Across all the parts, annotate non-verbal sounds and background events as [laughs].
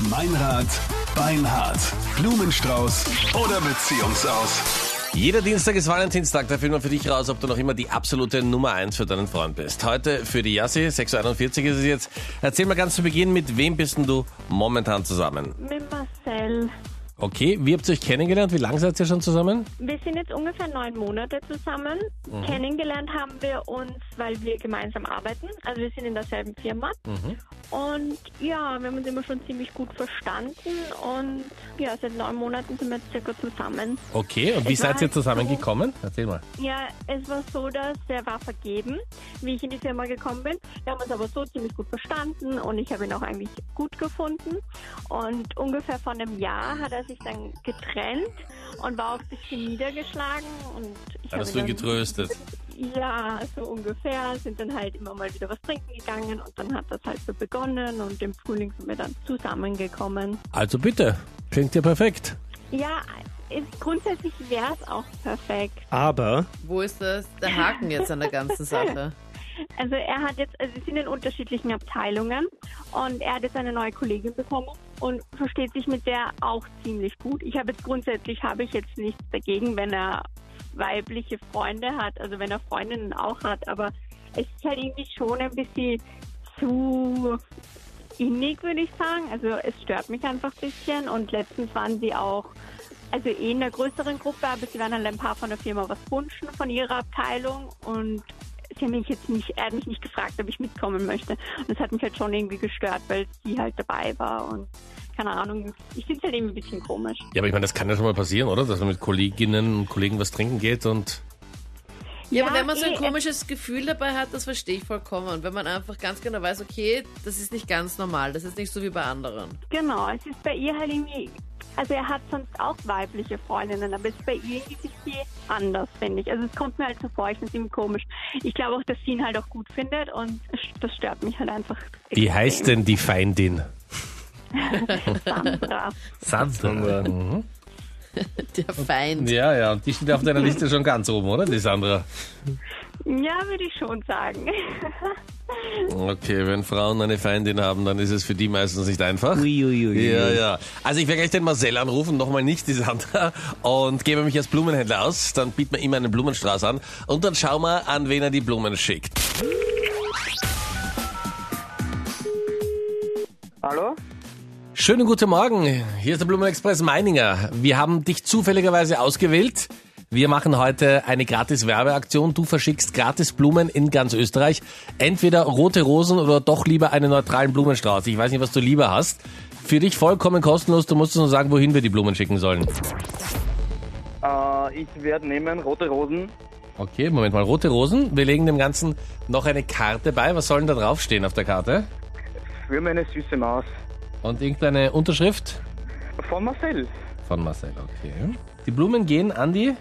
Meinrad, Beinhard, Blumenstrauß oder Beziehungsaus. Jeder Dienstag ist Valentinstag, da finden wir für dich raus, ob du noch immer die absolute Nummer 1 für deinen Freund bist. Heute für die Yassi, 6.41 ist es jetzt. Erzähl mal ganz zu Beginn, mit wem bist denn du momentan zusammen? Mit Marcel. Okay, wie habt ihr euch kennengelernt? Wie lange seid ihr schon zusammen? Wir sind jetzt ungefähr neun Monate zusammen. Kennengelernt haben wir uns, weil wir gemeinsam arbeiten. Also wir sind in derselben Firma. Und ja, wir haben uns immer schon ziemlich gut verstanden. Und ja, seit neun Monaten sind wir jetzt circa zusammen. Okay, und wie Es seid ihr halt zusammengekommen? Erzähl mal. Ja, es war so, dass er war vergeben, wie ich in die Firma gekommen bin. Wir haben uns aber so ziemlich gut verstanden und ich habe ihn auch eigentlich gut gefunden. Und ungefähr vor einem Jahr hat er sich dann getrennt und war auch ein bisschen niedergeschlagen. Und ich habe du ihn getröstet? Ja, so ungefähr. Sind dann halt immer mal wieder was trinken gegangen und dann hat das halt so begonnen und im Frühling sind wir dann zusammengekommen. Also bitte, klingt ja perfekt. Ja, ist, grundsätzlich wäre es auch perfekt. Aber Wo ist das der Haken jetzt an der ganzen Sache? [laughs] Also er hat jetzt, also sie sind in unterschiedlichen Abteilungen und er hat jetzt eine neue Kollegin bekommen und versteht sich mit der auch ziemlich gut. Ich habe jetzt grundsätzlich habe ich jetzt nichts dagegen, wenn er weibliche Freunde hat, also wenn er Freundinnen auch hat, aber es ist halt irgendwie schon ein bisschen zu innig, würde ich sagen. Also es stört mich einfach ein bisschen und letztens waren sie auch also eh in einer größeren Gruppe, aber sie waren halt ein paar von der Firma was wünschen von ihrer Abteilung und sie haben mich jetzt nicht, er hat mich nicht gefragt, ob ich mitkommen möchte. Und das hat mich halt schon irgendwie gestört, weil sie halt dabei war und keine Ahnung, ich finde es halt irgendwie ein bisschen komisch. Ja, aber ich meine, das kann ja schon mal passieren, oder? Dass man mit Kolleginnen und Kollegen was trinken geht und Ja, aber wenn man so ein eh, komisches Gefühl dabei hat, das verstehe ich vollkommen. Wenn man einfach ganz genau weiß, okay, das ist nicht ganz normal, das ist nicht so wie bei anderen. Genau, es ist bei ihr halt irgendwie, also er hat sonst auch weibliche Freundinnen, aber es ist bei ihr irgendwie anders, finde ich. Also es kommt mir halt so vor, ich finde es irgendwie komisch. Ich glaube auch, dass sie ihn halt auch gut findet und das stört mich halt einfach. wie heißt denn die Feindin? Sandra. Sandra. Mhm. Der Feind. Ja, ja, und die steht auf deiner Liste schon ganz oben, oder, die Sandra? Ja, würde ich schon sagen. Okay, wenn Frauen eine Feindin haben, dann ist es für die meistens nicht einfach. Uiuiui. Ja, ja. Also ich werde gleich den Marcel anrufen, nochmal nicht die Sandra, und gebe mich als Blumenhändler aus. Dann bieten wir ihm einen Blumenstrauß an und dann schauen wir, an wen er die Blumen schickt. Hallo? Schönen guten Morgen, hier ist der Blumenexpress Meininger. Wir haben dich zufälligerweise ausgewählt. Wir machen heute eine gratis Werbeaktion. Du verschickst gratis Blumen in ganz Österreich. Entweder rote Rosen oder doch lieber einen neutralen Blumenstrauß. Ich weiß nicht, was du lieber hast. Für dich vollkommen kostenlos. Du musst uns nur sagen, wohin wir die Blumen schicken sollen. Äh, ich werde nehmen rote Rosen. Okay, Moment mal. Rote Rosen. Wir legen dem Ganzen noch eine Karte bei. Was soll denn da draufstehen auf der Karte? Für meine süße Maus. Und irgendeine Unterschrift? Von Marcel. Von Marcel, okay. Die Blumen gehen an die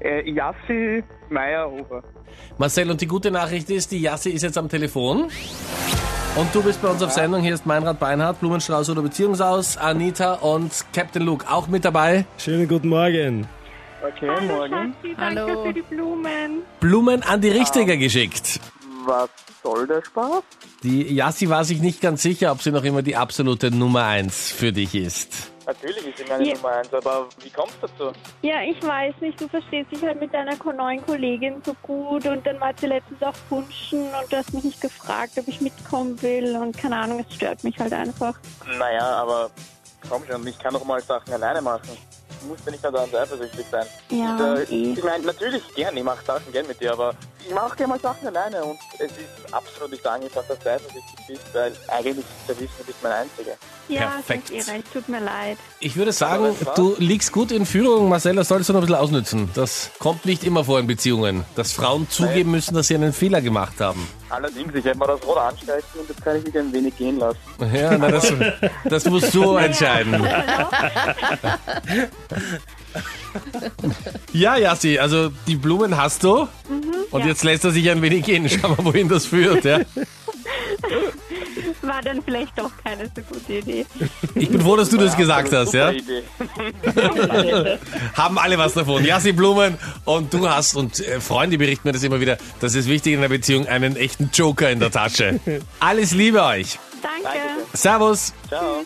Äh, Jassi Meyerhofer. Marcel, und die gute Nachricht ist, die Jassi ist jetzt am Telefon. Und du bist bei uns auf Sendung. Hier ist Meinrad Beinhardt, Blumenstrauß oder Beziehungsaus, Anita und Captain Luke auch mit dabei. schönen guten Morgen. Okay, Hallo morgen. Schatzi, danke Hallo. für die Blumen. Blumen an die Richtige geschickt. Was soll der Spaß? Die Jassi war sich nicht ganz sicher, ob sie noch immer die absolute Nummer eins für dich ist. Natürlich ist sie meine Ja. Nummer eins, aber wie kommst du dazu? Ja, ich weiß nicht, du verstehst dich halt mit deiner neuen Kollegin so gut und dann war sie letztens auch punschen und du hast mich nicht gefragt, ob ich mitkommen will und keine Ahnung, es stört mich halt einfach. Naja, aber komm schon, ich kann doch mal Sachen alleine machen. Du musst ja nicht daran eifersüchtig sein. Ja, ich, äh, eh. ich meine, natürlich gern, ich mache Sachen gern mit dir, aber ich mache gerne mal Sachen alleine und es ist absolut nicht angebracht, dass du eifersüchtig bist, weil eigentlich ist der Wissen, du bist mein Einziger. Ja, Perfekt. eh recht, tut mir leid. Ich würde sagen, du liegst gut in Führung. Marcel, das solltest du noch ein bisschen ausnützen. Das kommt nicht immer vor in Beziehungen, dass Frauen zugeben müssen, dass sie einen Fehler gemacht haben. Allerdings, ich hätte mir das Rot anstreichen und jetzt kann ich mich ein wenig gehen lassen. Ja, na, das, das musst du entscheiden. Ja, Jassi, also die Blumen hast du. Und ja. jetzt lässt er sich ein wenig gehen. Schau mal, wohin das führt. Ja. War dann vielleicht doch keine so gute Idee. Ich bin froh, dass du das gesagt hast. Ja. [laughs] Haben alle was davon. Jassi Blumen und du hast, und äh, Freunde berichten mir das immer wieder, das ist wichtig in einer Beziehung, einen echten Joker in der Tasche. [laughs] Alles Liebe euch. Danke. Danke. Servus. Ciao.